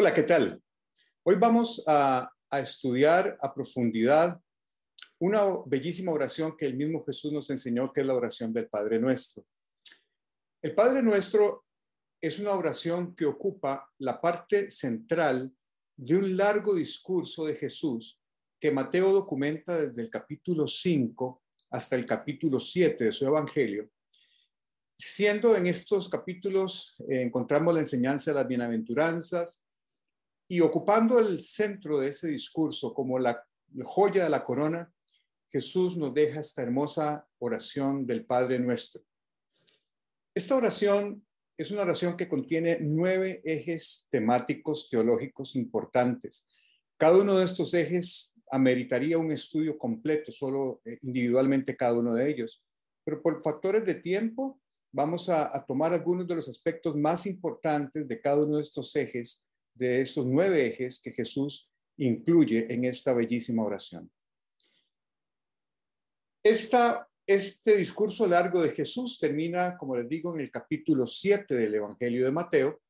Hola, ¿qué tal? Hoy vamos a, estudiar a profundidad una bellísima oración que el mismo Jesús nos enseñó, que es la oración del Padre Nuestro. El Padre Nuestro es una oración que ocupa la parte central de un largo discurso de Jesús que Mateo documenta desde el capítulo 5 hasta el capítulo 7 de su Evangelio. Siendo en estos capítulos eh, encontramos la enseñanza de las bienaventuranzas, y ocupando el centro de ese discurso como la joya de la corona, Jesús nos deja esta hermosa oración del Padre Nuestro. Esta oración es una oración que contiene nueve ejes temáticos teológicos importantes. Cada uno de estos ejes ameritaría un estudio completo, solo eh, individualmente cada uno de ellos. Pero por factores de tiempo, vamos a, a tomar algunos de los aspectos más importantes de cada uno de estos ejes de esos nueve ejes que Jesús incluye en esta bellísima oración. Esta, este discurso largo de Jesús termina, como les digo, en el capítulo 7 del Evangelio de Mateo,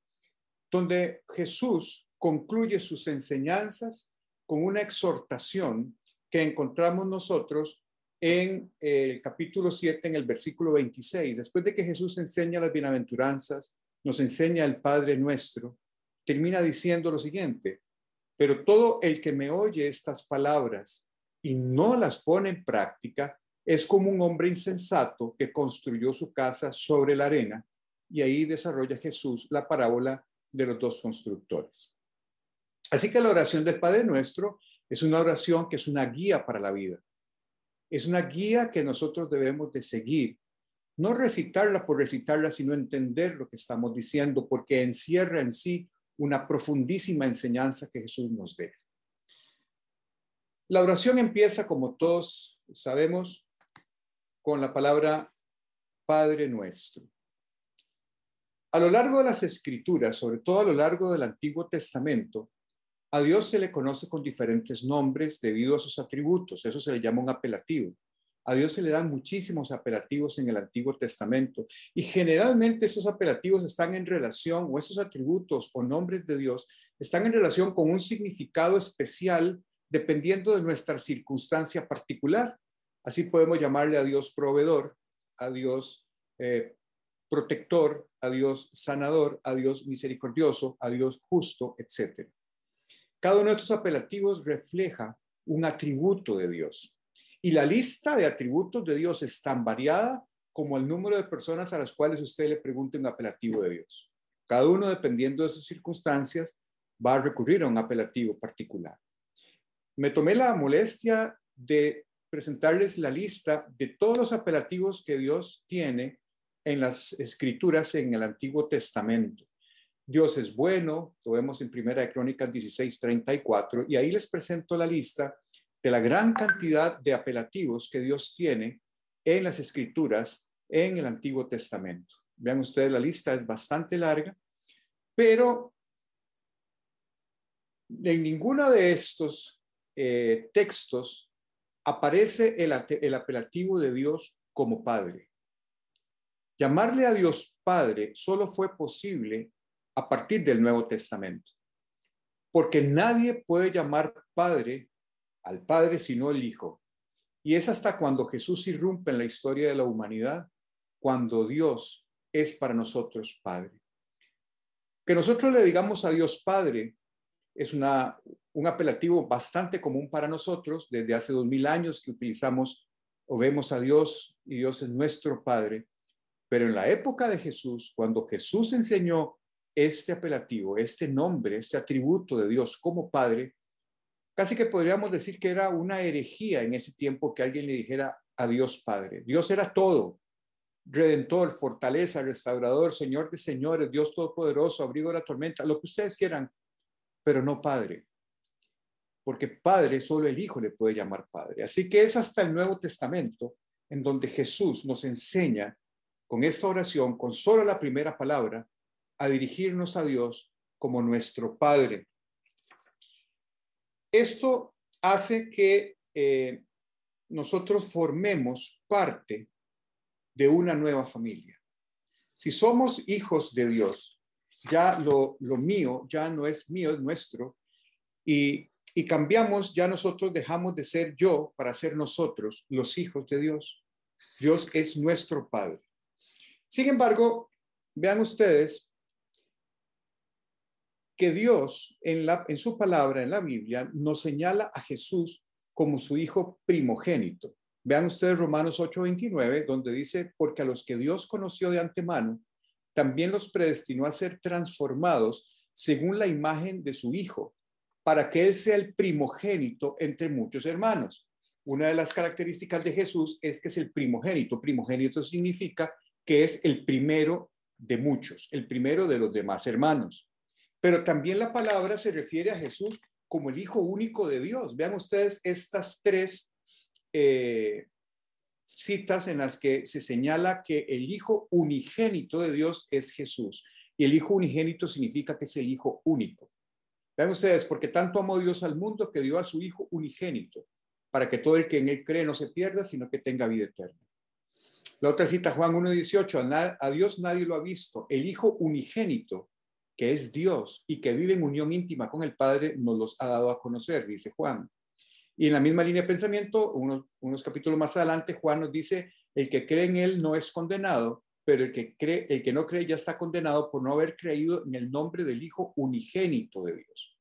donde Jesús concluye sus enseñanzas con una exhortación que encontramos nosotros en el capítulo 7, en el versículo 26. Después de que Jesús enseña las bienaventuranzas, nos enseña el Padre nuestro, termina diciendo lo siguiente, pero todo el que me oye estas palabras y no las pone en práctica es como un hombre insensato que construyó su casa sobre la arena y ahí desarrolla Jesús la parábola de los dos constructores. Así que la oración del Padre Nuestro es una oración que es una guía para la vida. Es una guía que nosotros debemos de seguir. No recitarla por recitarla, sino entender lo que estamos diciendo, porque encierra en sí una profundísima enseñanza que Jesús nos deja. La oración empieza, como todos sabemos, con la palabra Padre nuestro. A lo largo de las escrituras, sobre todo a lo largo del Antiguo Testamento, a Dios se le conoce con diferentes nombres debido a sus atributos. Eso se le llama un apelativo. A Dios se le dan muchísimos apelativos en el Antiguo Testamento y generalmente esos apelativos están en relación o esos atributos o nombres de Dios están en relación con un significado especial dependiendo de nuestra circunstancia particular. Así podemos llamarle a Dios proveedor, a Dios eh, protector, a Dios sanador, a Dios misericordioso, a Dios justo, etc. Cada uno de estos apelativos refleja un atributo de Dios. Y la lista de atributos de Dios es tan variada como el número de personas a las cuales usted le pregunte un apelativo de Dios. Cada uno, dependiendo de sus circunstancias, va a recurrir a un apelativo particular. Me tomé la molestia de presentarles la lista de todos los apelativos que Dios tiene en las escrituras en el Antiguo Testamento. Dios es bueno, lo vemos en Primera de Crónicas 16, 34, y ahí les presento la lista de la gran cantidad de apelativos que Dios tiene en las escrituras en el Antiguo Testamento. Vean ustedes, la lista es bastante larga, pero en ninguno de estos eh, textos aparece el, el apelativo de Dios como Padre. Llamarle a Dios Padre solo fue posible a partir del Nuevo Testamento, porque nadie puede llamar Padre al Padre sino el Hijo. Y es hasta cuando Jesús irrumpe en la historia de la humanidad, cuando Dios es para nosotros Padre. Que nosotros le digamos a Dios Padre es una, un apelativo bastante común para nosotros desde hace dos mil años que utilizamos o vemos a Dios y Dios es nuestro Padre. Pero en la época de Jesús, cuando Jesús enseñó este apelativo, este nombre, este atributo de Dios como Padre, Casi que podríamos decir que era una herejía en ese tiempo que alguien le dijera a Dios Padre. Dios era todo, redentor, fortaleza, restaurador, Señor de señores, Dios todopoderoso, abrigo de la tormenta, lo que ustedes quieran, pero no Padre. Porque Padre solo el Hijo le puede llamar Padre. Así que es hasta el Nuevo Testamento en donde Jesús nos enseña con esta oración, con solo la primera palabra, a dirigirnos a Dios como nuestro Padre. Esto hace que eh, nosotros formemos parte de una nueva familia. Si somos hijos de Dios, ya lo, lo mío ya no es mío, es nuestro. Y, y cambiamos, ya nosotros dejamos de ser yo para ser nosotros los hijos de Dios. Dios es nuestro Padre. Sin embargo, vean ustedes que Dios en, su palabra, en la Biblia, nos señala a Jesús como su hijo primogénito. Vean ustedes Romanos 8:29, donde dice, porque a los que Dios conoció de antemano, también los predestinó a ser transformados según la imagen de su Hijo, para que Él sea el primogénito entre muchos hermanos. Una de las características de Jesús es que es el primogénito. Primogénito significa que es el primero de muchos, el primero de los demás hermanos. Pero también la palabra se refiere a Jesús como el Hijo único de Dios. Vean ustedes estas tres eh, citas en las que se señala que el Hijo unigénito de Dios es Jesús. Y el Hijo unigénito significa que es el Hijo único. Vean ustedes, porque tanto amó Dios al mundo que dio a su Hijo unigénito, para que todo el que en él cree no se pierda, sino que tenga vida eterna. La otra cita, Juan 1.18, a Dios nadie lo ha visto. El Hijo unigénito, que es Dios y que vive en unión íntima con el Padre, nos los ha dado a conocer, dice Juan. Y en la misma línea de pensamiento, unos, unos capítulos más adelante, Juan nos dice, el que cree en él no es condenado, pero el que, cree, el que no cree ya está condenado por no haber creído en el nombre del Hijo unigénito de Dios.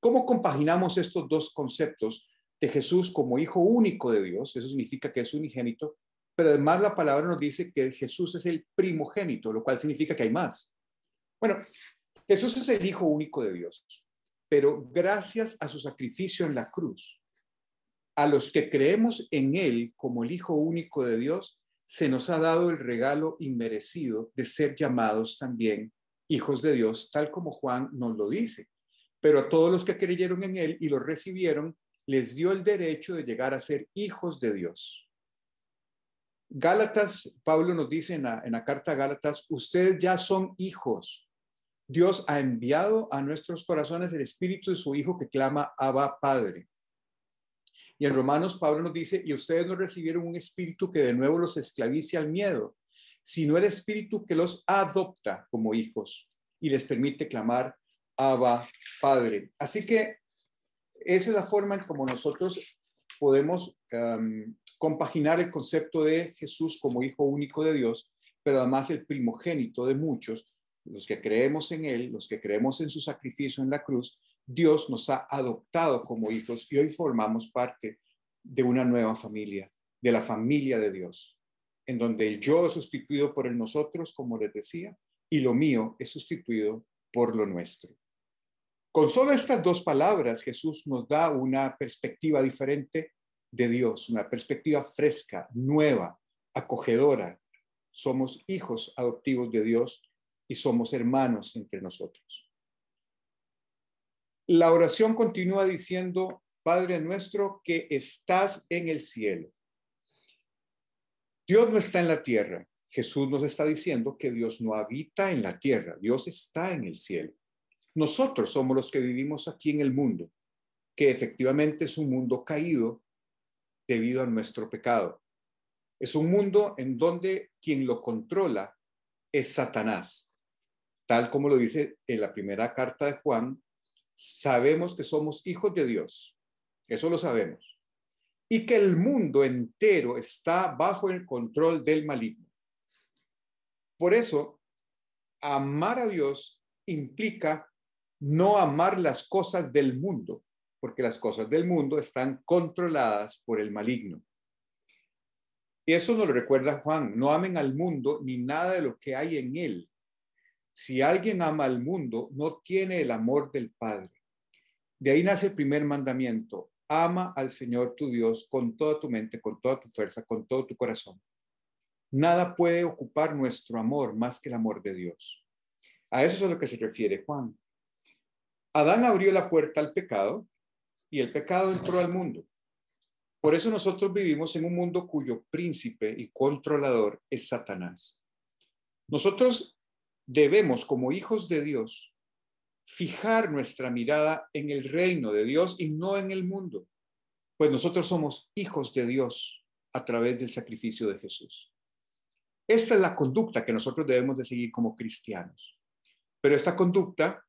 ¿Cómo compaginamos estos dos conceptos de Jesús como Hijo único de Dios? Eso significa que es unigénito, pero además la palabra nos dice que Jesús es el primogénito, lo cual significa que hay más. Bueno, Jesús es el Hijo único de Dios, pero gracias a su sacrificio en la cruz, a los que creemos en Él como el Hijo único de Dios, se nos ha dado el regalo inmerecido de ser llamados también hijos de Dios, tal como Juan nos lo dice. Pero a todos los que creyeron en Él y lo recibieron, les dio el derecho de llegar a ser hijos de Dios. Gálatas, Pablo nos dice en la, en la carta a Gálatas, ustedes ya son hijos. Dios ha enviado a nuestros corazones el espíritu de su Hijo que clama Abba Padre. Y en Romanos Pablo nos dice, y ustedes no recibieron un espíritu que de nuevo los esclavice al miedo, sino el espíritu que los adopta como hijos y les permite clamar Abba Padre. Así que esa es la forma en como nosotros podemos um, compaginar el concepto de Jesús como hijo único de Dios, pero además el primogénito de muchos, los que creemos en Él, los que creemos en su sacrificio en la cruz, Dios nos ha adoptado como hijos y hoy formamos parte de una nueva familia, de la familia de Dios, en donde el yo es sustituido por el nosotros, como les decía, y lo mío es sustituido por lo nuestro. Con solo estas dos palabras, Jesús nos da una perspectiva diferente de Dios, una perspectiva fresca, nueva, acogedora. Somos hijos adoptivos de Dios y somos hermanos entre nosotros. La oración continúa diciendo, Padre nuestro que estás en el cielo. Dios no está en la tierra. Jesús nos está diciendo que Dios no habita en la tierra, Dios está en el cielo. Nosotros somos los que vivimos aquí en el mundo, que efectivamente es un mundo caído debido a nuestro pecado. Es un mundo en donde quien lo controla es Satanás, tal como lo dice en la primera carta de Juan, sabemos que somos hijos de Dios. Eso lo sabemos. Y que el mundo entero está bajo el control del maligno. Por eso, amar a Dios implica no amar las cosas del mundo, porque las cosas del mundo están controladas por el maligno. Y eso nos lo recuerda Juan, no amen al mundo ni nada de lo que hay en él. Si alguien ama al mundo, no tiene el amor del Padre. De ahí nace el primer mandamiento. Ama al Señor tu Dios con toda tu mente, con toda tu fuerza, con todo tu corazón. Nada puede ocupar nuestro amor más que el amor de Dios. A eso es a lo que se refiere Juan. Adán abrió la puerta al pecado y el pecado entró al mundo. Por eso nosotros vivimos en un mundo cuyo príncipe y controlador es Satanás. Nosotros debemos, como hijos de Dios, fijar nuestra mirada en el reino de Dios y no en el mundo, pues nosotros somos hijos de Dios a través del sacrificio de Jesús. Esta es la conducta que nosotros debemos de seguir como cristianos. Pero esta conducta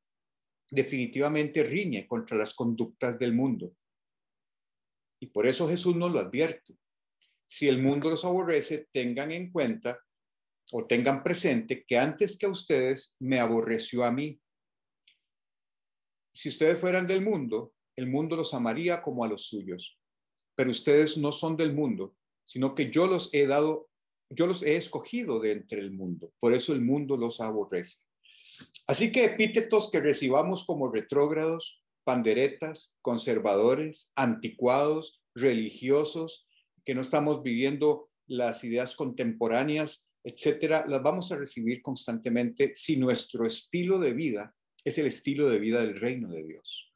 definitivamente riñe contra las conductas del mundo. Y por eso Jesús nos lo advierte. Si el mundo los aborrece, tengan en cuenta o tengan presente que antes que a ustedes me aborreció a mí. Si ustedes fueran del mundo, el mundo los amaría como a los suyos. Pero ustedes no son del mundo, sino que yo los he dado, yo los he escogido de entre el mundo. Por eso el mundo los aborrece. Así que epítetos que recibamos como retrógrados, panderetas, conservadores, anticuados, religiosos, que no estamos viviendo las ideas contemporáneas, etcétera, las vamos a recibir constantemente si nuestro estilo de vida es el estilo de vida del reino de Dios.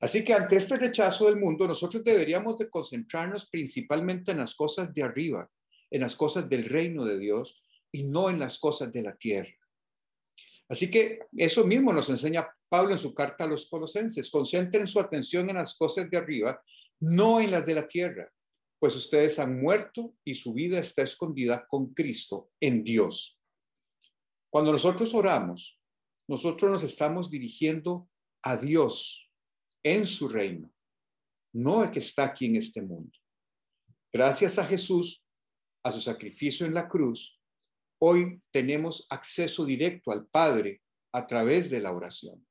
Así que ante este rechazo del mundo, nosotros deberíamos de concentrarnos principalmente en las cosas de arriba, en las cosas del reino de Dios y no en las cosas de la tierra. Así que eso mismo nos enseña Pablo en su carta a los colosenses. Concentren su atención en las cosas de arriba, no en las de la tierra, pues ustedes han muerto y su vida está escondida con Cristo en Dios. Cuando nosotros oramos, nosotros nos estamos dirigiendo a Dios en su reino, no el que está aquí en este mundo. Gracias a Jesús, a su sacrificio en la cruz, Hoy tenemos acceso directo al Padre a través de la oración.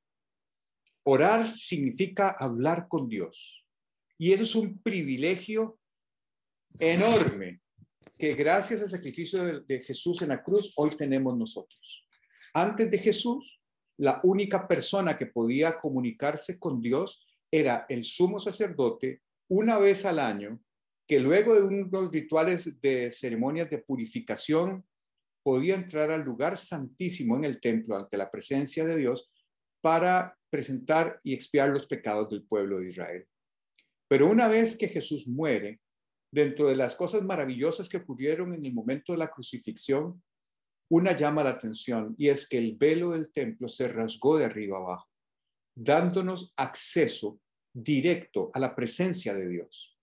Orar significa hablar con Dios. Y eso es un privilegio enorme que gracias al sacrificio de, Jesús en la cruz hoy tenemos nosotros. Antes de Jesús, la única persona que podía comunicarse con Dios era el sumo sacerdote una vez al año, que luego de unos rituales de ceremonias de purificación podía entrar al lugar santísimo en el templo ante la presencia de Dios para presentar y expiar los pecados del pueblo de Israel. Pero una vez que Jesús muere, dentro de las cosas maravillosas que ocurrieron en el momento de la crucifixión, una llama la atención y es que el velo del templo se rasgó de arriba abajo, dándonos acceso directo a la presencia de Dios.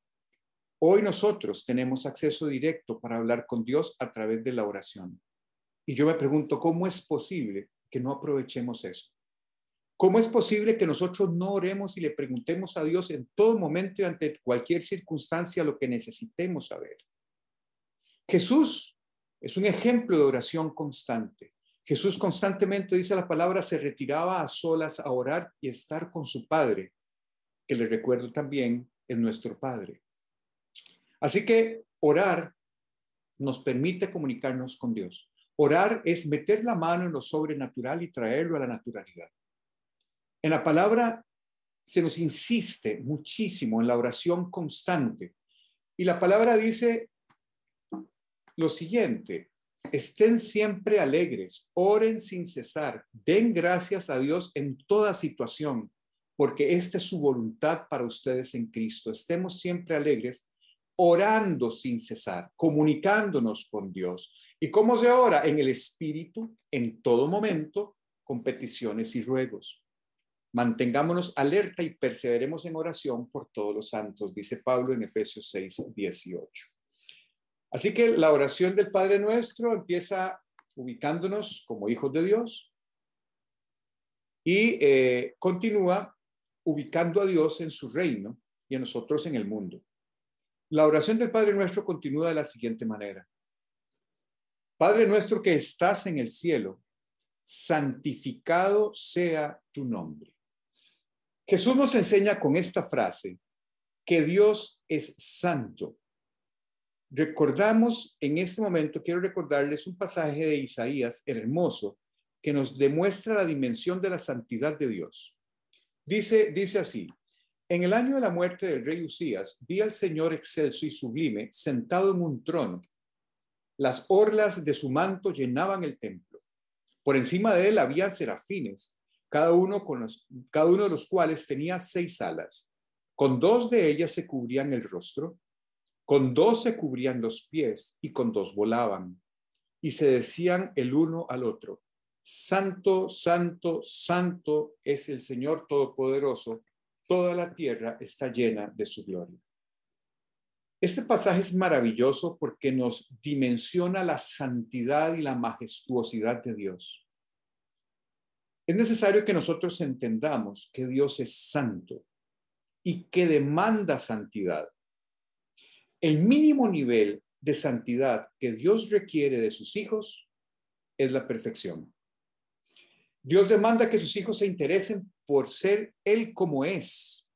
Hoy nosotros tenemos acceso directo para hablar con Dios a través de la oración. Y yo me pregunto, ¿cómo es posible que no aprovechemos eso? ¿Cómo es posible que nosotros no oremos y le preguntemos a Dios en todo momento y ante cualquier circunstancia lo que necesitemos saber? Jesús es un ejemplo de oración constante. Jesús constantemente, dice la palabra, se retiraba a solas a orar y estar con su Padre, que le recuerdo también es nuestro Padre. Así que orar nos permite comunicarnos con Dios. Orar es meter la mano en lo sobrenatural y traerlo a la naturalidad. En la palabra se nos insiste muchísimo en la oración constante. Y la palabra dice lo siguiente, estén siempre alegres, oren sin cesar, den gracias a Dios en toda situación, porque esta es su voluntad para ustedes en Cristo. Estemos siempre alegres, orando sin cesar, comunicándonos con Dios ¿Y cómo se ora? En el Espíritu, en todo momento, con peticiones y ruegos. Mantengámonos alerta y perseveremos en oración por todos los santos, dice Pablo en Efesios 6, 18. Así que la oración del Padre Nuestro empieza ubicándonos como hijos de Dios y eh, continúa ubicando a Dios en su reino y a nosotros en el mundo. La oración del Padre Nuestro continúa de la siguiente manera. Padre nuestro que estás en el cielo, santificado sea tu nombre. Jesús nos enseña con esta frase que Dios es santo. Recordamos en este momento, quiero recordarles un pasaje de Isaías hermoso que nos demuestra la dimensión de la santidad de Dios. Dice, dice así, en el año de la muerte del rey Usías, vi al Señor excelso y sublime sentado en un trono las orlas de su manto llenaban el templo. Por encima de él había serafines, cada uno, con cada uno de los cuales tenía seis alas. Con dos de ellas se cubrían el rostro, con dos se cubrían los pies y con dos volaban. Y se decían el uno al otro, Santo, Santo, Santo es el Señor Todopoderoso, toda la tierra está llena de su gloria. Este pasaje es maravilloso porque nos dimensiona la santidad y la majestuosidad de Dios. Es necesario que nosotros entendamos que Dios es santo y que demanda santidad. El mínimo nivel de santidad que Dios requiere de sus hijos es la perfección. Dios demanda que sus hijos se interesen por ser Él como es.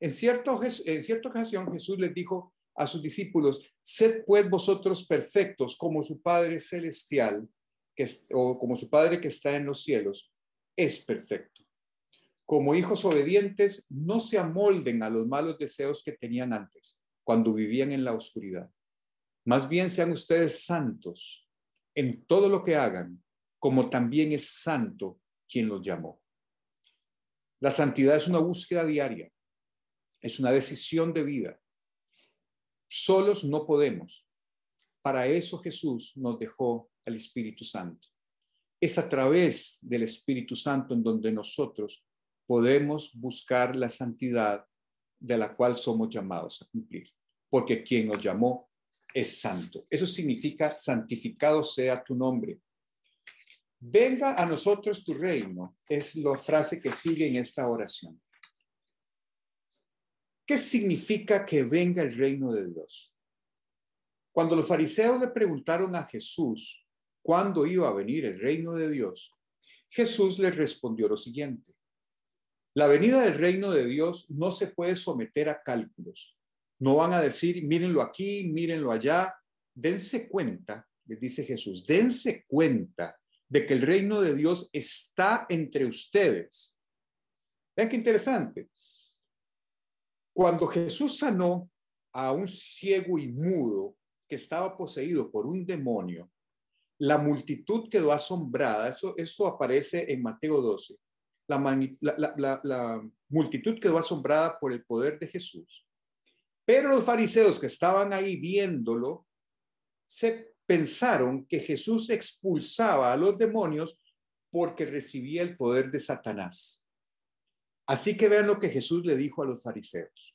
En, cierto, en cierta ocasión Jesús les dijo a sus discípulos, sed pues vosotros perfectos como su Padre celestial, que, o como su Padre que está en los cielos, es perfecto. Como hijos obedientes, no se amolden a los malos deseos que tenían antes, cuando vivían en la oscuridad. Más bien sean ustedes santos en todo lo que hagan, como también es santo quien los llamó. La santidad es una búsqueda diaria, es una decisión de vida. Solos no podemos. Para eso Jesús nos dejó al Espíritu Santo. Es a través del Espíritu Santo en donde nosotros podemos buscar la santidad de la cual somos llamados a cumplir, porque quien nos llamó es santo. Eso significa santificado sea tu nombre. Venga a nosotros tu reino, es la frase que sigue en esta oración. ¿Qué significa que venga el reino de Dios? Cuando los fariseos le preguntaron a Jesús cuándo iba a venir el reino de Dios, Jesús les respondió lo siguiente. La venida del reino de Dios no se puede someter a cálculos. No van a decir, mírenlo aquí, mírenlo allá. Dense cuenta, les dice Jesús, dense cuenta de que el reino de Dios está entre ustedes. Vean qué interesante. Cuando Jesús sanó a un ciego y mudo que estaba poseído por un demonio, la multitud quedó asombrada. Eso, esto aparece en Mateo 12. La, la multitud quedó asombrada por el poder de Jesús. Pero los fariseos que estaban ahí viéndolo se pensaron que Jesús expulsaba a los demonios porque recibía el poder de Satanás. Así que vean lo que Jesús le dijo a los fariseos.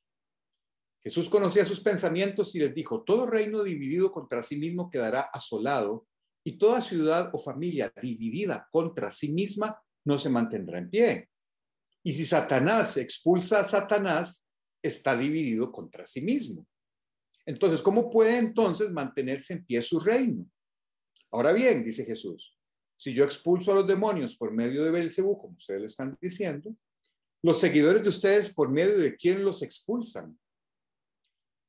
Jesús conocía sus pensamientos y les dijo, todo reino dividido contra sí mismo quedará asolado y toda ciudad o familia dividida contra sí misma no se mantendrá en pie. Y si Satanás expulsa a Satanás, está dividido contra sí mismo. Entonces, ¿cómo puede entonces mantenerse en pie su reino? Ahora bien, dice Jesús, si yo expulso a los demonios por medio de Belcebú, como ustedes lo están diciendo, los seguidores de ustedes por medio de quién los expulsan.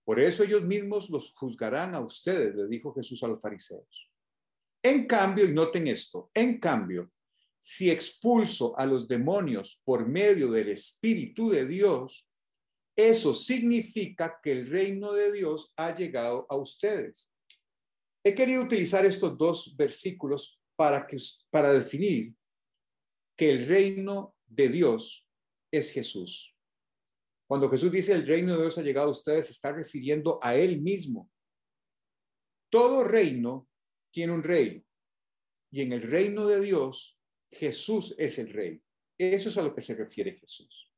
Por eso ellos mismos los juzgarán a ustedes, le dijo Jesús a los fariseos. En cambio, y noten esto, en cambio, si expulso a los demonios por medio del Espíritu de Dios, eso significa que el reino de Dios ha llegado a ustedes. He querido utilizar estos dos versículos para, que, para definir que el reino de Dios es Jesús. Cuando Jesús dice el reino de Dios ha llegado a ustedes, se está refiriendo a Él mismo. Todo reino tiene un rey. Y en el reino de Dios, Jesús es el rey. Eso es a lo que se refiere Jesús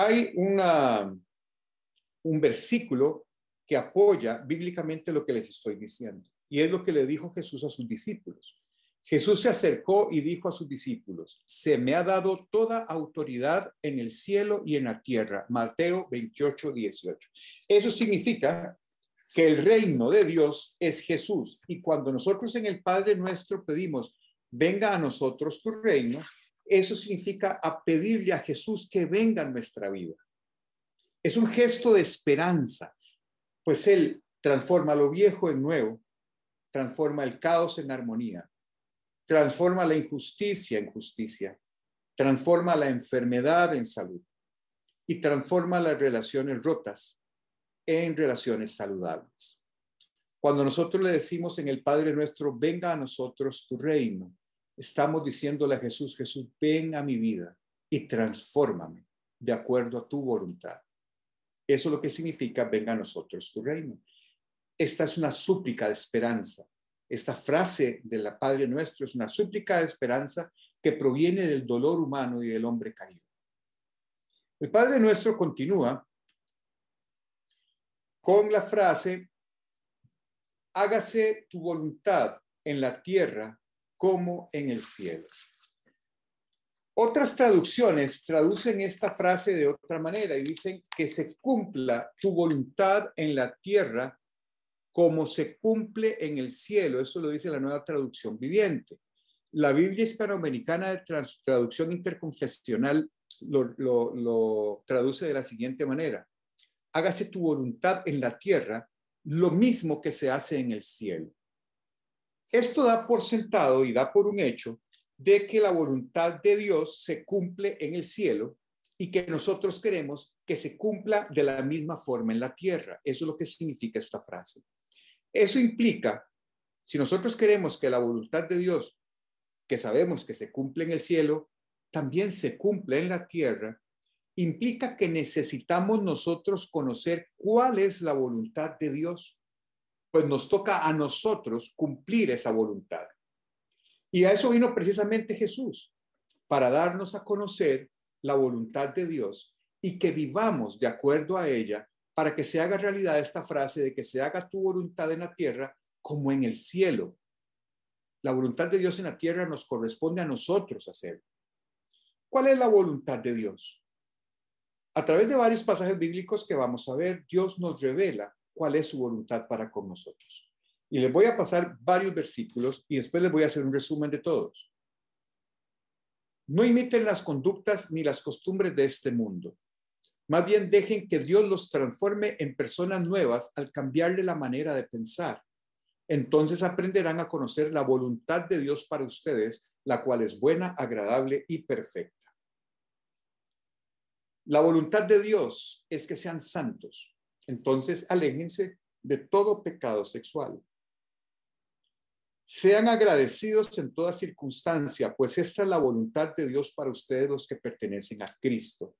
hay una, un versículo que apoya bíblicamente lo que les estoy diciendo. Y es lo que le dijo Jesús a sus discípulos. Jesús se acercó y dijo a sus discípulos, se me ha dado toda autoridad en el cielo y en la tierra. Mateo 28, 18. Eso significa que el reino de Dios es Jesús. Y cuando nosotros en el Padre nuestro pedimos, venga a nosotros tu reino, eso significa a pedirle a Jesús que venga en nuestra vida. Es un gesto de esperanza, pues Él transforma lo viejo en nuevo, transforma el caos en armonía, transforma la injusticia en justicia, transforma la enfermedad en salud y transforma las relaciones rotas en relaciones saludables. Cuando nosotros le decimos en el Padre nuestro, venga a nosotros tu reino, estamos diciéndole a Jesús, Jesús, ven a mi vida y transfórmame de acuerdo a tu voluntad. Eso es lo que significa, venga a nosotros tu reino. Esta es una súplica de esperanza. Esta frase de la Padre Nuestro es una súplica de esperanza que proviene del dolor humano y del hombre caído. El Padre Nuestro continúa con la frase, hágase tu voluntad en la tierra como en el cielo. Otras traducciones traducen esta frase de otra manera y dicen que se cumpla tu voluntad en la tierra como se cumple en el cielo. Eso lo dice la nueva traducción viviente. La Biblia hispanoamericana de traducción interconfesional lo, lo traduce de la siguiente manera. Hágase tu voluntad en la tierra, lo mismo que se hace en el cielo. Esto da por sentado y da por un hecho de que la voluntad de Dios se cumple en el cielo y que nosotros queremos que se cumpla de la misma forma en la tierra. Eso es lo que significa esta frase. Eso implica, si nosotros queremos que la voluntad de Dios, que sabemos que se cumple en el cielo, también se cumple en la tierra, implica que necesitamos nosotros conocer cuál es la voluntad de Dios. Pues nos toca a nosotros cumplir esa voluntad. Y a eso vino precisamente Jesús, para darnos a conocer la voluntad de Dios y que vivamos de acuerdo a ella para que se haga realidad esta frase de que se haga tu voluntad en la tierra como en el cielo. La voluntad de Dios en la tierra nos corresponde a nosotros hacer. ¿Cuál es la voluntad de Dios? A través de varios pasajes bíblicos que vamos a ver, Dios nos revela cuál es su voluntad para con nosotros. Y les voy a pasar varios versículos y después les voy a hacer un resumen de todos. No imiten las conductas ni las costumbres de este mundo. Más bien dejen que Dios los transforme en personas nuevas al cambiarle la manera de pensar. Entonces aprenderán a conocer la voluntad de Dios para ustedes, la cual es buena, agradable y perfecta. La voluntad de Dios es que sean santos. Entonces aléjense de todo pecado sexual. Sean agradecidos en toda circunstancia, pues esta es la voluntad de Dios para ustedes los que pertenecen a Cristo.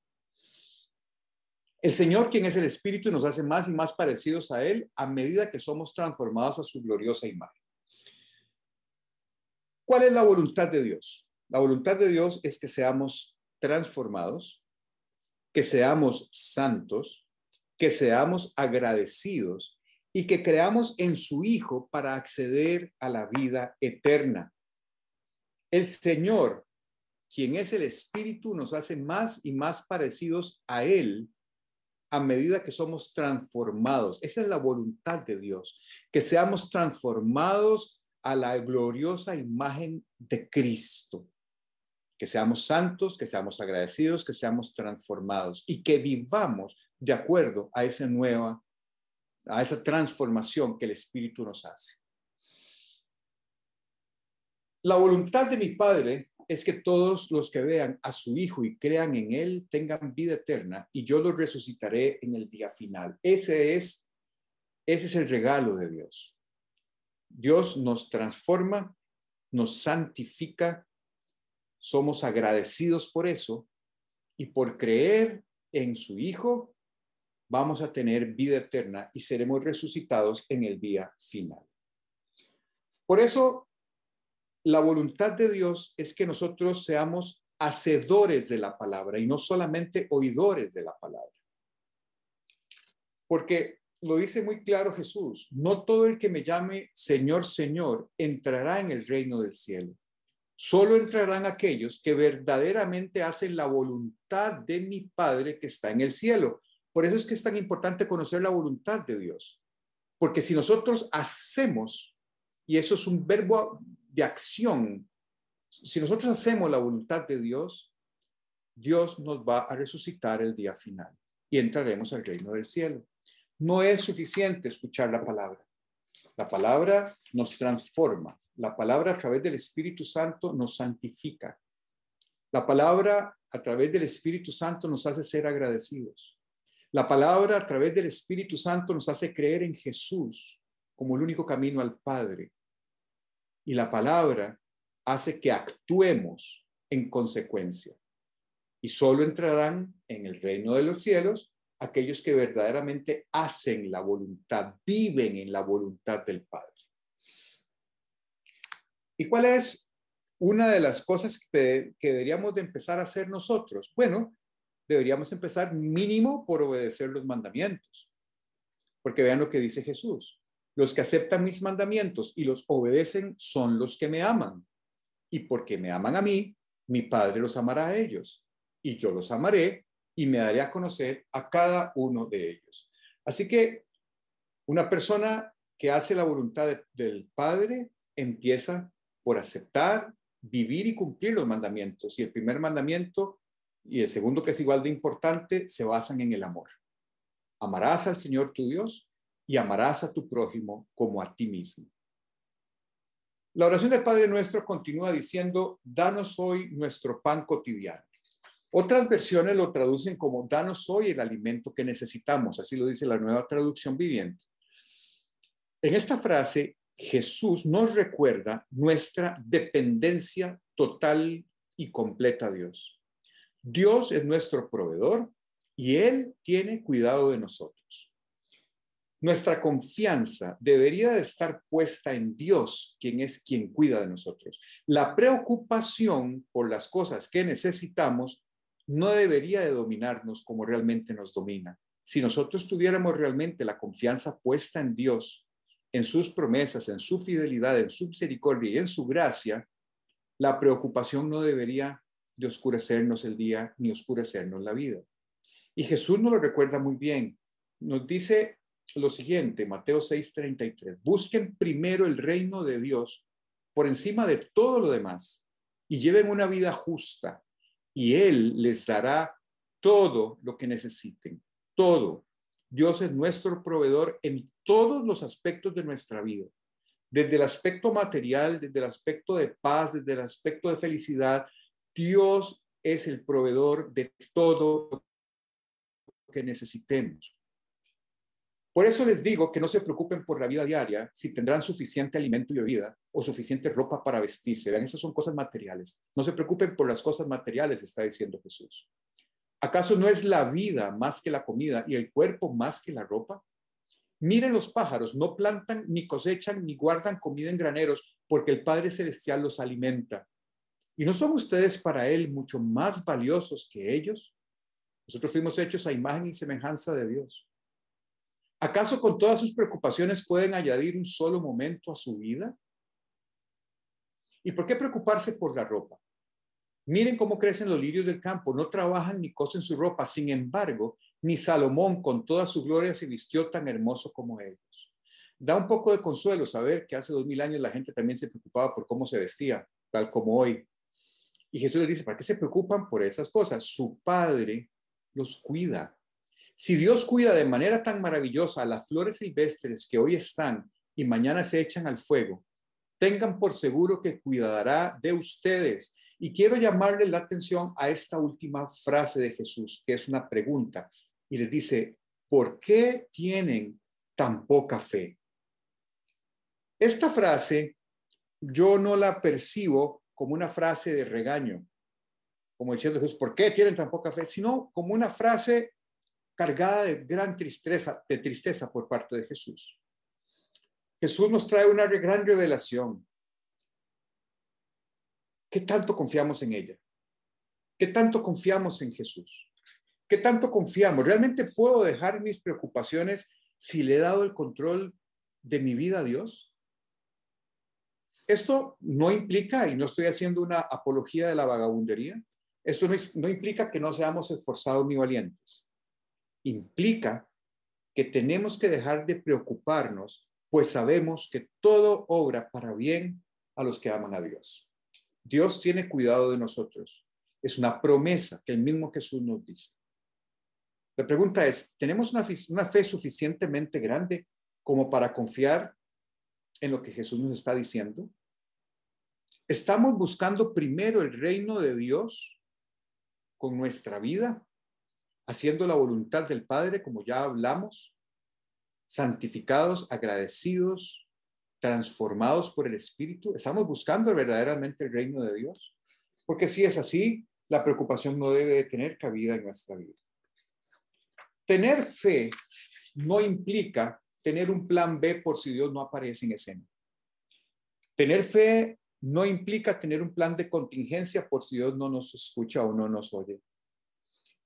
El Señor, quien es el Espíritu, nos hace más y más parecidos a Él a medida que somos transformados a su gloriosa imagen. ¿Cuál es la voluntad de Dios? La voluntad de Dios es que seamos transformados, que seamos santos, que seamos agradecidos y que creamos en su Hijo para acceder a la vida eterna. El Señor, quien es el Espíritu, nos hace más y más parecidos a Él a medida que somos transformados. Esa es la voluntad de Dios, que seamos transformados a la gloriosa imagen de Cristo. Que seamos santos, que seamos agradecidos, que seamos transformados y que vivamos de acuerdo a esa nueva a esa transformación que el Espíritu nos hace. La voluntad de mi Padre es que todos los que vean a su Hijo y crean en Él tengan vida eterna y yo los resucitaré en el día final. Ese es, ese es el regalo de Dios. Dios nos transforma, nos santifica, somos agradecidos por eso y por creer en su Hijo vamos a tener vida eterna y seremos resucitados en el día final. Por eso, la voluntad de Dios es que nosotros seamos hacedores de la palabra y no solamente oidores de la palabra. Porque lo dice muy claro Jesús, no todo el que me llame Señor, Señor entrará en el reino del cielo. Solo entrarán aquellos que verdaderamente hacen la voluntad de mi Padre que está en el cielo. Por eso es que es tan importante conocer la voluntad de Dios. Porque si nosotros hacemos, y eso es un verbo de acción, si nosotros hacemos la voluntad de Dios, Dios nos va a resucitar el día final y entraremos al reino del cielo. No es suficiente escuchar la palabra. La palabra nos transforma. La palabra a través del Espíritu Santo nos santifica. La palabra a través del Espíritu Santo nos hace ser agradecidos. La palabra a través del Espíritu Santo nos hace creer en Jesús como el único camino al Padre. Y la palabra hace que actuemos en consecuencia. Y solo entrarán en el reino de los cielos aquellos que verdaderamente hacen la voluntad, viven en la voluntad del Padre. ¿Y cuál es una de las cosas que, deberíamos de empezar a hacer nosotros? Bueno, deberíamos empezar mínimo por obedecer los mandamientos. Porque vean lo que dice Jesús. Los que aceptan mis mandamientos y los obedecen son los que me aman. Y porque me aman a mí, mi Padre los amará a ellos y yo los amaré y me daré a conocer a cada uno de ellos. Así que una persona que hace la voluntad del Padre empieza por aceptar, vivir y cumplir los mandamientos. Y el primer mandamiento y el segundo, que es igual de importante, se basan en el amor. Amarás al Señor tu Dios y amarás a tu prójimo como a ti mismo. La oración del Padre Nuestro continúa diciendo, danos hoy nuestro pan cotidiano. Otras versiones lo traducen como, danos hoy el alimento que necesitamos, así lo dice la nueva traducción viviente. En esta frase, Jesús nos recuerda nuestra dependencia total y completa a Dios. Dios es nuestro proveedor y Él tiene cuidado de nosotros. Nuestra confianza debería de estar puesta en Dios, quien es quien cuida de nosotros. La preocupación por las cosas que necesitamos no debería de dominarnos como realmente nos domina. Si nosotros tuviéramos realmente la confianza puesta en Dios, en sus promesas, en su fidelidad, en su misericordia y en su gracia, la preocupación no debería de oscurecernos el día ni oscurecernos la vida. Y Jesús nos lo recuerda muy bien. Nos dice lo siguiente, Mateo 6:33, busquen primero el reino de Dios por encima de todo lo demás y lleven una vida justa y Él les dará todo lo que necesiten, todo. Dios es nuestro proveedor en todos los aspectos de nuestra vida, desde el aspecto material, desde el aspecto de paz, desde el aspecto de felicidad. Dios es el proveedor de todo lo que necesitemos. Por eso les digo que no se preocupen por la vida diaria, si tendrán suficiente alimento y bebida o suficiente ropa para vestirse. Vean, esas son cosas materiales. No se preocupen por las cosas materiales, está diciendo Jesús. ¿Acaso no es la vida más que la comida y el cuerpo más que la ropa? Miren los pájaros, no plantan, ni cosechan, ni guardan comida en graneros, porque el Padre Celestial los alimenta. ¿Y no son ustedes para Él mucho más valiosos que ellos? Nosotros fuimos hechos a imagen y semejanza de Dios. ¿Acaso con todas sus preocupaciones pueden añadir un solo momento a su vida? ¿Y por qué preocuparse por la ropa? Miren cómo crecen los lirios del campo, no trabajan ni cosen su ropa. Sin embargo, ni Salomón con toda su gloria se vistió tan hermoso como ellos. Da un poco de consuelo saber que hace dos mil años la gente también se preocupaba por cómo se vestía, tal como hoy. Y Jesús les dice, ¿para qué se preocupan por esas cosas? Su Padre los cuida. Si Dios cuida de manera tan maravillosa a las flores silvestres que hoy están y mañana se echan al fuego, tengan por seguro que cuidará de ustedes. Y quiero llamarle la atención a esta última frase de Jesús, que es una pregunta. Y les dice, ¿por qué tienen tan poca fe? Esta frase yo no la percibo como una frase de regaño, como diciendo Jesús, ¿por qué tienen tan poca fe? Sino como una frase cargada de gran tristeza, de tristeza por parte de Jesús. Jesús nos trae una gran revelación. ¿Qué tanto confiamos en ella? ¿Qué tanto confiamos en Jesús? ¿Qué tanto confiamos? ¿Realmente puedo dejar mis preocupaciones si le he dado el control de mi vida a Dios? Esto no implica, y no estoy haciendo una apología de la vagabundería, esto no, no implica que no seamos esforzados ni valientes implica que tenemos que dejar de preocuparnos, pues sabemos que todo obra para bien a los que aman a Dios. Dios tiene cuidado de nosotros. Es una promesa que el mismo Jesús nos dice. La pregunta es, ¿tenemos una, fe suficientemente grande como para confiar en lo que Jesús nos está diciendo? ¿Estamos buscando primero el reino de Dios con nuestra vida haciendo la voluntad del Padre, como ya hablamos, santificados, agradecidos, transformados por el Espíritu? ¿Estamos buscando verdaderamente el reino de Dios? Porque si es así, la preocupación no debe tener cabida en nuestra vida. Tener fe no implica tener un plan B por si Dios no aparece en escena. Tener fe no implica tener un plan de contingencia por si Dios no nos escucha o no nos oye.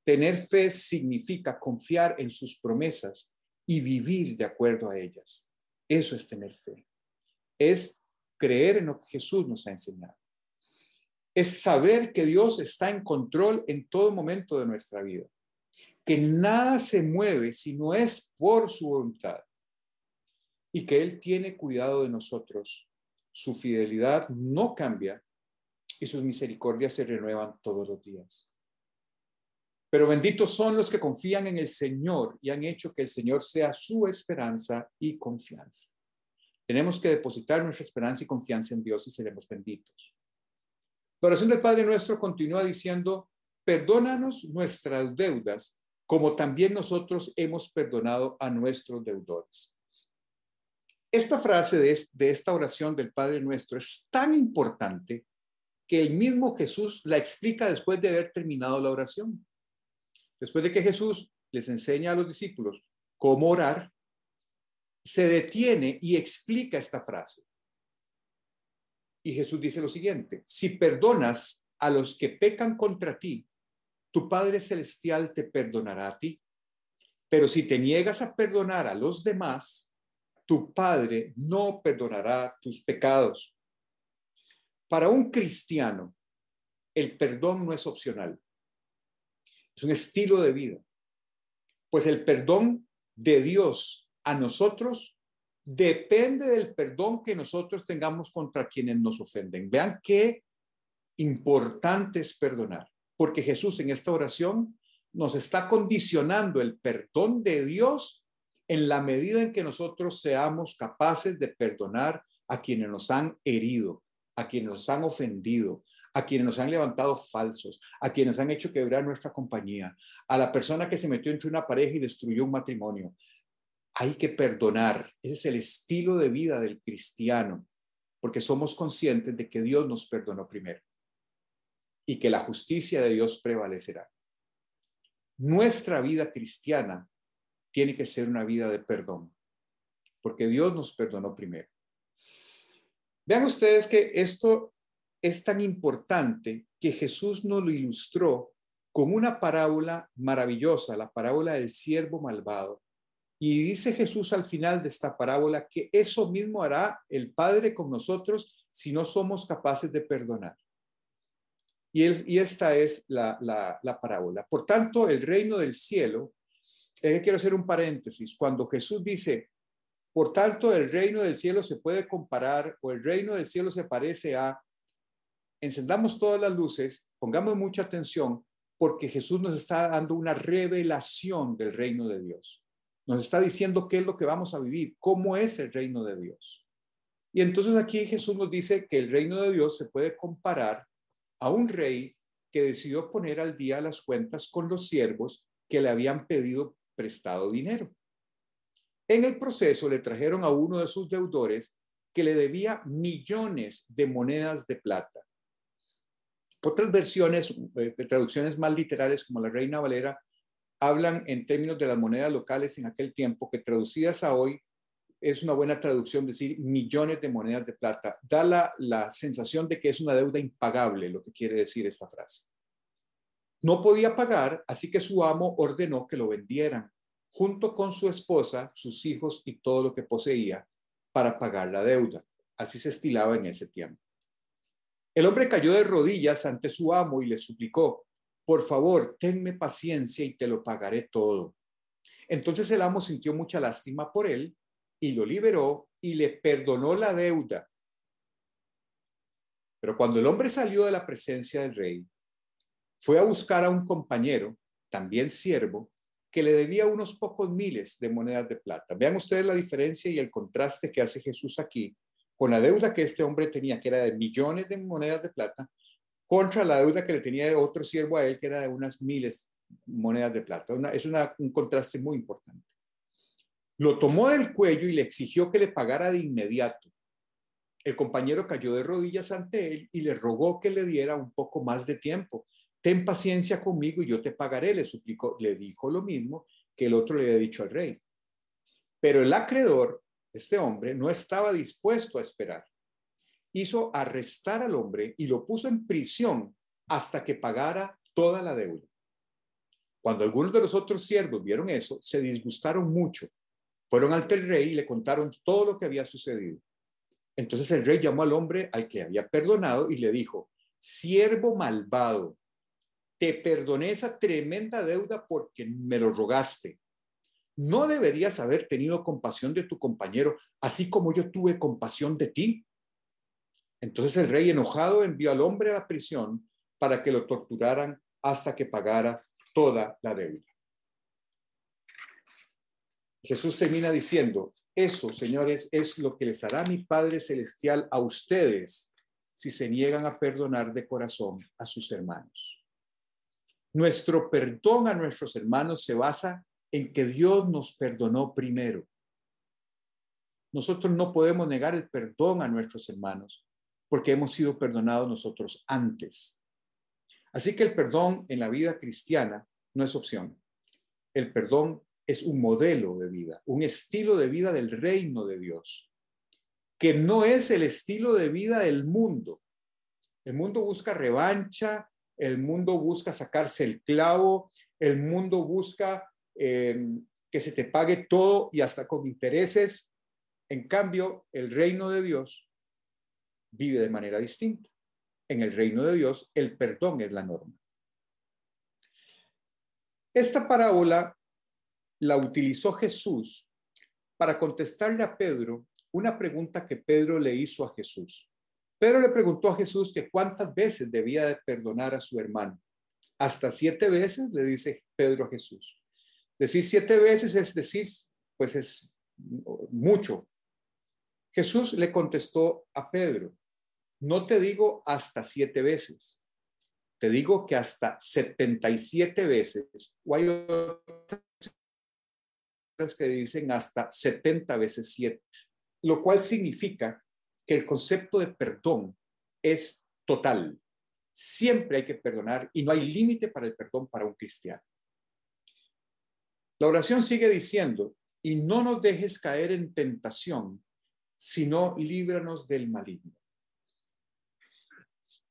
Tener fe significa confiar en sus promesas y vivir de acuerdo a ellas. Eso es tener fe. Es creer en lo que Jesús nos ha enseñado. es saber que Dios está en control en todo momento de nuestra vida, que nada se mueve si no es por su voluntad y que Él tiene cuidado de nosotros. Su fidelidad no cambia y sus misericordias se renuevan todos los días. Pero benditos son los que confían en el Señor y han hecho que el Señor sea su esperanza y confianza. Tenemos que depositar nuestra esperanza y confianza en Dios y seremos benditos. La oración del Padre nuestro continúa diciendo, perdónanos nuestras deudas, como también nosotros hemos perdonado a nuestros deudores. Esta frase de, esta oración del Padre nuestro es tan importante que el mismo Jesús la explica después de haber terminado la oración. Después de que Jesús les enseña a los discípulos cómo orar, se detiene y explica esta frase. Y Jesús dice lo siguiente, si perdonas a los que pecan contra ti, tu Padre Celestial te perdonará a ti. Pero si te niegas a perdonar a los demás, tu Padre no perdonará tus pecados. Para un cristiano, el perdón no es opcional, es un estilo de vida. Pues el perdón de Dios a nosotros depende del perdón que nosotros tengamos contra quienes nos ofenden. Vean qué importante es perdonar, porque Jesús en esta oración nos está condicionando el perdón de Dios en la medida en que nosotros seamos capaces de perdonar a quienes nos han herido, a quienes nos han ofendido, a quienes nos han levantado falsos, a quienes han hecho quebrar nuestra compañía, a la persona que se metió entre una pareja y destruyó un matrimonio. Hay que perdonar. Ese es el estilo de vida del cristiano, porque somos conscientes de que Dios nos perdonó primero y que la justicia de Dios prevalecerá. Nuestra vida cristiana tiene que ser una vida de perdón, porque Dios nos perdonó primero. Vean ustedes que esto es tan importante que Jesús nos lo ilustró con una parábola maravillosa, la parábola del siervo malvado. Y dice Jesús al final de esta parábola que eso mismo hará el Padre con nosotros si no somos capaces de perdonar. Y, esta es la, la, parábola. Por tanto, el reino del cielo, eh, quiero hacer un paréntesis, cuando Jesús dice, por tanto, el reino del cielo se puede comparar o el reino del cielo se parece a, encendamos todas las luces, pongamos mucha atención, porque Jesús nos está dando una revelación del reino de Dios. Nos está diciendo qué es lo que vamos a vivir, cómo es el reino de Dios. Y entonces aquí Jesús nos dice que el reino de Dios se puede comparar a un rey que decidió poner al día las cuentas con los siervos que le habían pedido prestado dinero. En el proceso le trajeron a uno de sus deudores que le debía millones de monedas de plata. Otras versiones, eh, traducciones más literales como la Reina Valera, hablan en términos de las monedas locales en aquel tiempo, que traducidas a hoy es una buena traducción decir millones de monedas de plata. Da la, la sensación de que es una deuda impagable, lo que quiere decir esta frase. No podía pagar, así que su amo ordenó que lo vendieran, junto con su esposa, sus hijos y todo lo que poseía, para pagar la deuda. Así se estilaba en ese tiempo. El hombre cayó de rodillas ante su amo y le suplicó, por favor, tenme paciencia y te lo pagaré todo. Entonces el amo sintió mucha lástima por él y lo liberó y le perdonó la deuda. Pero cuando el hombre salió de la presencia del rey, fue a buscar a un compañero, también siervo, que le debía unos pocos miles de monedas de plata. Vean ustedes la diferencia y el contraste que hace Jesús aquí con la deuda que este hombre tenía, que era de millones de monedas de plata, contra la deuda que le tenía otro siervo a él, que era de unas miles monedas de plata. es un contraste muy importante. Lo tomó del cuello y le exigió que le pagara de inmediato. El compañero cayó de rodillas ante él y le rogó que le diera un poco más de tiempo. Ten paciencia conmigo y yo te pagaré, le suplicó. Le dijo lo mismo que el otro le había dicho al rey. Pero el acreedor este hombre no estaba dispuesto a esperar. Hizo arrestar al hombre y lo puso en prisión hasta que pagara toda la deuda. Cuando algunos de los otros siervos vieron eso, se disgustaron mucho. Fueron ante el rey y le contaron todo lo que había sucedido. Entonces el rey llamó al hombre al que había perdonado y le dijo, siervo malvado, te perdoné esa tremenda deuda porque me lo rogaste. ¿No deberías haber tenido compasión de tu compañero, así como yo tuve compasión de ti? Entonces el rey enojado envió al hombre a la prisión para que lo torturaran hasta que pagara toda la deuda. Jesús termina diciendo, eso, señores, es lo que les hará mi Padre Celestial a ustedes si se niegan a perdonar de corazón a sus hermanos. Nuestro perdón a nuestros hermanos se basa en que Dios nos perdonó primero. Nosotros no podemos negar el perdón a nuestros hermanos porque hemos sido perdonados nosotros antes. Así que el perdón en la vida cristiana no es opción. El perdón es un modelo de vida, un estilo de vida del reino de Dios, que no es el estilo de vida del mundo. El mundo busca revancha, el mundo busca sacarse el clavo, el mundo busca em, que se te pague todo y hasta con intereses. En cambio, el reino de Dios vive de manera distinta. En el reino de Dios, el perdón es la norma. Esta parábola la utilizó Jesús para contestarle a Pedro una pregunta que Pedro le hizo a Jesús. Pedro le preguntó a Jesús que cuántas veces debía de perdonar a su hermano. Hasta siete veces, le dice Pedro a Jesús. Decir siete veces es decir, pues es mucho. Jesús le contestó a Pedro, no te digo hasta siete veces, te digo que hasta 77 veces, o hay que dicen hasta 70 veces 7, lo cual significa que el concepto de perdón es total. Siempre hay que perdonar y no hay límite para el perdón para un cristiano. La oración sigue diciendo, y no nos dejes caer en tentación, sino líbranos del maligno.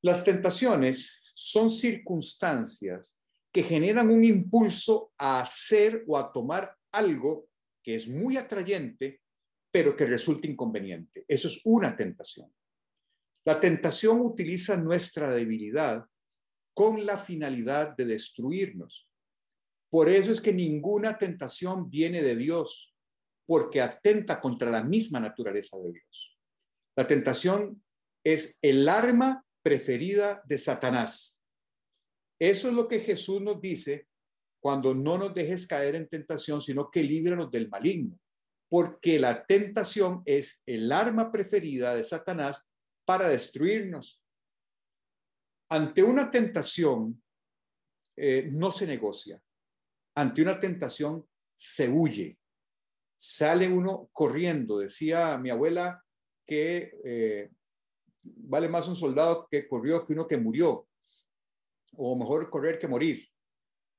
Las tentaciones son circunstancias que generan un impulso a hacer o a tomar algo que es muy atrayente, pero que resulta inconveniente. Eso es una tentación. La tentación utiliza nuestra debilidad con la finalidad de destruirnos. Por eso es que ninguna tentación viene de Dios, porque atenta contra la misma naturaleza de Dios. La tentación es el arma preferida de Satanás. Eso es lo que Jesús nos dice cuando no nos dejes caer en tentación, sino que líbranos del maligno, porque la tentación es el arma preferida de Satanás para destruirnos. Ante una tentación eh, no se negocia, ante una tentación se huye, sale uno corriendo. Decía mi abuela que eh, vale más un soldado que corrió que uno que murió, o mejor correr que morir.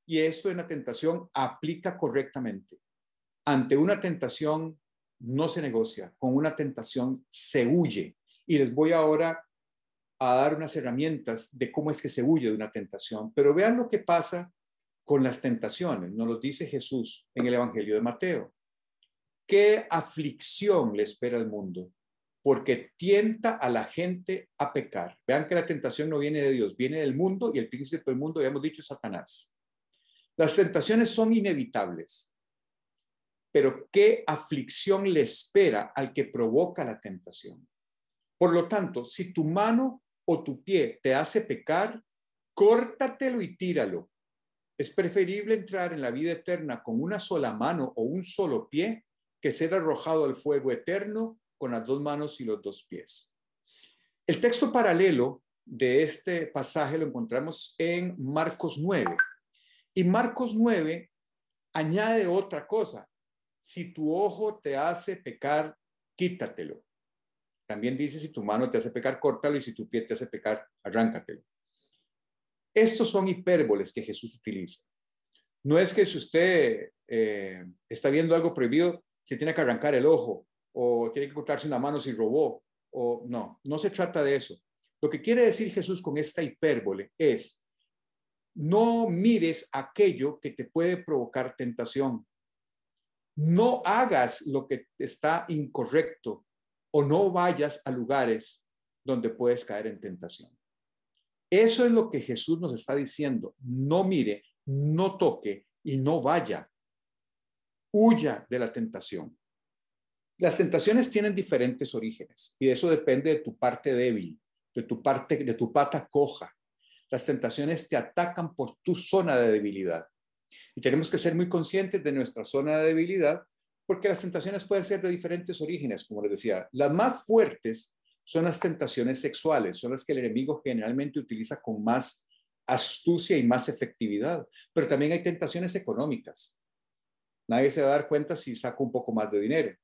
Y esto en la tentación aplica correctamente. Ante una tentación no se negocia, con una tentación se huye. Y les voy ahora a dar unas herramientas de cómo es que se huye de una tentación. Pero vean lo que pasa con las tentaciones, nos lo dice Jesús en el Evangelio de Mateo. ¿Qué aflicción le espera al mundo? Porque tienta a la gente a pecar. Vean que la tentación no viene de Dios, viene del mundo y el príncipe del mundo, ya hemos dicho, es Satanás. Las tentaciones son inevitables, pero ¿qué aflicción le espera al que provoca la tentación? Por lo tanto, si tu mano o tu pie te hace pecar, córtatelo y tíralo. Es preferible entrar en la vida eterna con una sola mano o un solo pie que ser arrojado al fuego eterno con las dos manos y los dos pies. El texto paralelo de este pasaje lo encontramos en Marcos 9. Y Marcos 9 añade otra cosa. Si tu ojo te hace pecar, quítatelo. También dice, si tu mano te hace pecar, córtalo y si tu pie te hace pecar, arráncatelo. Estos son hipérboles que Jesús utiliza. No es que si usted eh, está viendo algo prohibido, se tiene que arrancar el ojo o tiene que cortarse una mano si robó o no, no se trata de eso. Lo que quiere decir Jesús con esta hipérbole es, no mires aquello que te puede provocar tentación. No hagas lo que está incorrecto o no vayas a lugares donde puedes caer en tentación. Eso es lo que Jesús nos está diciendo. No mire, no toque y no vaya. Huya de la tentación. Las tentaciones tienen diferentes orígenes y eso depende de tu parte débil, de tu parte, de tu pata coja. Las tentaciones te atacan por tu zona de debilidad. Y tenemos que ser muy conscientes de nuestra zona de debilidad porque las tentaciones pueden ser de diferentes orígenes, como les decía. Las más fuertes son las tentaciones sexuales, son las que el enemigo generalmente utiliza con más astucia y más efectividad, pero también hay tentaciones económicas. Nadie se va a dar cuenta si saco un poco más de dinero.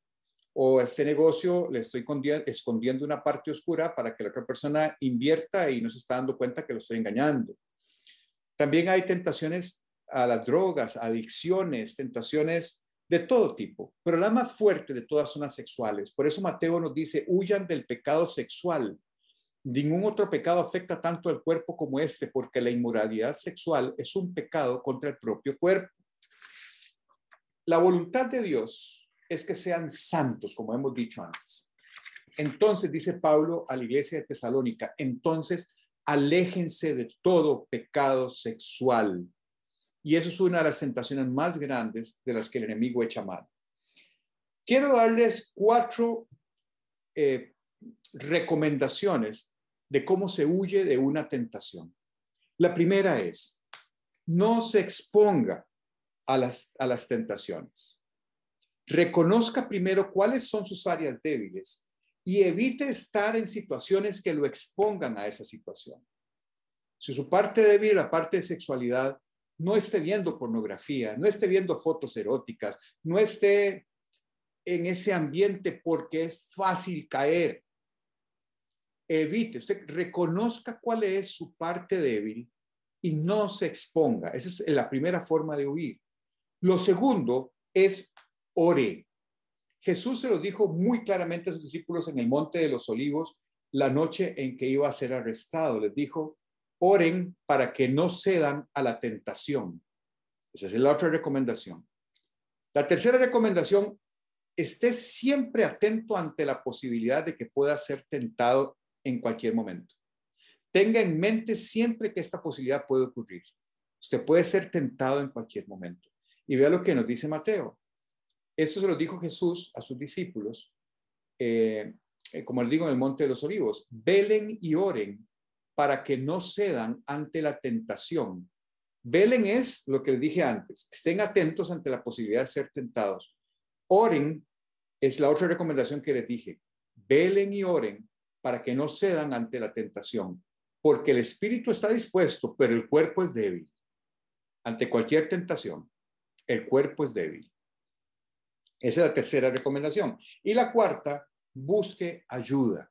O este negocio le estoy escondiendo una parte oscura para que la otra persona invierta y no se está dando cuenta que lo estoy engañando. También hay tentaciones a las drogas, adicciones, tentaciones de todo tipo, pero la más fuerte de todas son las sexuales. Por eso Mateo nos dice, huyan del pecado sexual. Ningún otro pecado afecta tanto al cuerpo como este, porque la inmoralidad sexual es un pecado contra el propio cuerpo. La voluntad de Dios es que sean santos, como hemos dicho antes. Entonces, dice Pablo a la iglesia de Tesalónica, entonces aléjense de todo pecado sexual y eso es una de las tentaciones más grandes de las que el enemigo echa mano. Quiero darles cuatro eh, recomendaciones de cómo se huye de una tentación. La primera es, no se exponga a las, a las tentaciones. Reconozca primero cuáles son sus áreas débiles y evite estar en situaciones que lo expongan a esa situación. Si su parte débil, la parte de sexualidad, no esté viendo pornografía, no esté viendo fotos eróticas, no esté en ese ambiente porque es fácil caer. Evite, usted reconozca cuál es su parte débil y no se exponga. Esa es la primera forma de huir. Lo segundo es ore. Jesús se lo dijo muy claramente a sus discípulos en el Monte de los Olivos la noche en que iba a ser arrestado. Les dijo, oren para que no cedan a la tentación. Esa es la otra recomendación. La tercera recomendación, esté siempre atento ante la posibilidad de que pueda ser tentado en cualquier momento. Tenga en mente siempre que esta posibilidad puede ocurrir. Usted puede ser tentado en cualquier momento. Y vea lo que nos dice Mateo. Esto se lo dijo Jesús a sus discípulos, eh, eh, como les digo en el Monte de los Olivos, velen y oren para que no cedan ante la tentación. Velen es lo que les dije antes, estén atentos ante la posibilidad de ser tentados. Oren es la otra recomendación que les dije. Velen y oren para que no cedan ante la tentación, porque el espíritu está dispuesto, pero el cuerpo es débil. Ante cualquier tentación, el cuerpo es débil. Esa es la tercera recomendación. Y la cuarta, busque ayuda.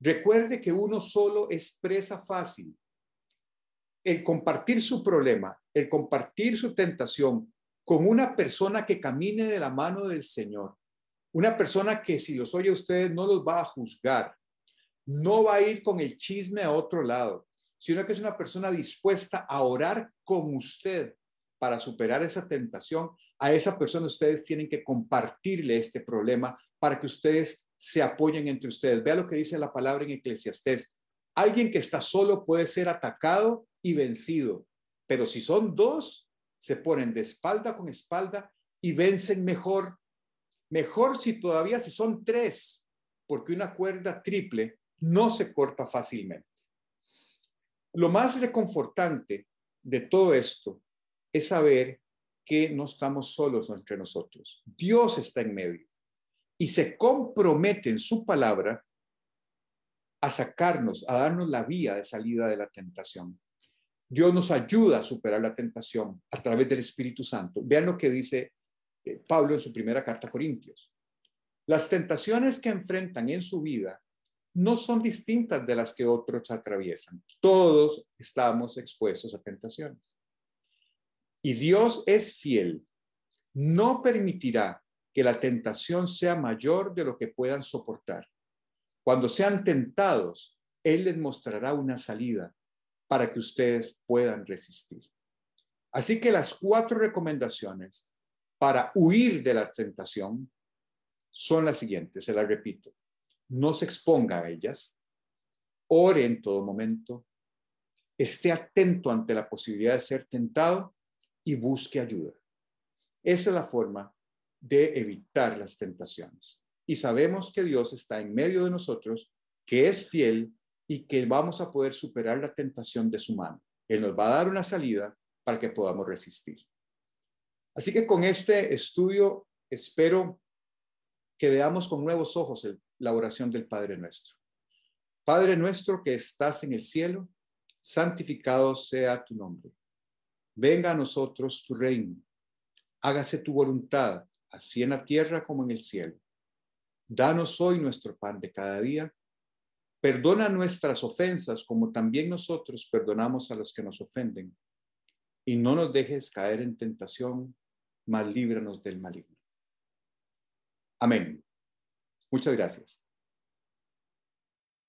Recuerde que uno solo es presa fácil. El compartir su problema, el compartir su tentación con una persona que camine de la mano del Señor, una persona que si los oye a ustedes no los va a juzgar, no va a ir con el chisme a otro lado, sino que es una persona dispuesta a orar con usted para superar esa tentación. A esa persona ustedes tienen que compartirle este problema para que ustedes se apoyen entre ustedes. Vea lo que dice la palabra en Eclesiastés. Alguien que está solo puede ser atacado y vencido, pero si son dos, se ponen de espalda con espalda y vencen mejor. Mejor si todavía si son tres, porque una cuerda triple no se corta fácilmente. Lo más reconfortante de todo esto es saber que no estamos solos entre nosotros. Dios está en medio y se compromete en su palabra a sacarnos, a darnos la vía de salida de la tentación. Dios nos ayuda a superar la tentación a través del Espíritu Santo. Vean lo que dice eh, Pablo en su primera carta a Corintios. Las tentaciones que enfrentan en su vida no son distintas de las que otros atraviesan. Todos estamos expuestos a tentaciones. Y Dios es fiel. No permitirá que la tentación sea mayor de lo que puedan soportar. Cuando sean tentados, Él les mostrará una salida para que ustedes puedan resistir. Así que las cuatro recomendaciones para huir de la tentación son las siguientes, se las repito. No se exponga a ellas, ore en todo momento, esté atento ante la posibilidad de ser tentado y busque ayuda. Esa es la forma de evitar las tentaciones. Y sabemos que Dios está en medio de nosotros, que es fiel y que vamos a poder superar la tentación de su mano. Él nos va a dar una salida para que podamos resistir. Así que con este estudio espero que veamos con nuevos ojos la oración del Padre nuestro. Padre nuestro que estás en el cielo, santificado sea tu nombre. Venga a nosotros tu reino. Hágase tu voluntad, así en la tierra como en el cielo. Danos hoy nuestro pan de cada día. Perdona nuestras ofensas como también nosotros perdonamos a los que nos ofenden. Y no nos dejes caer en tentación, mas líbranos del maligno. Amén. Muchas gracias.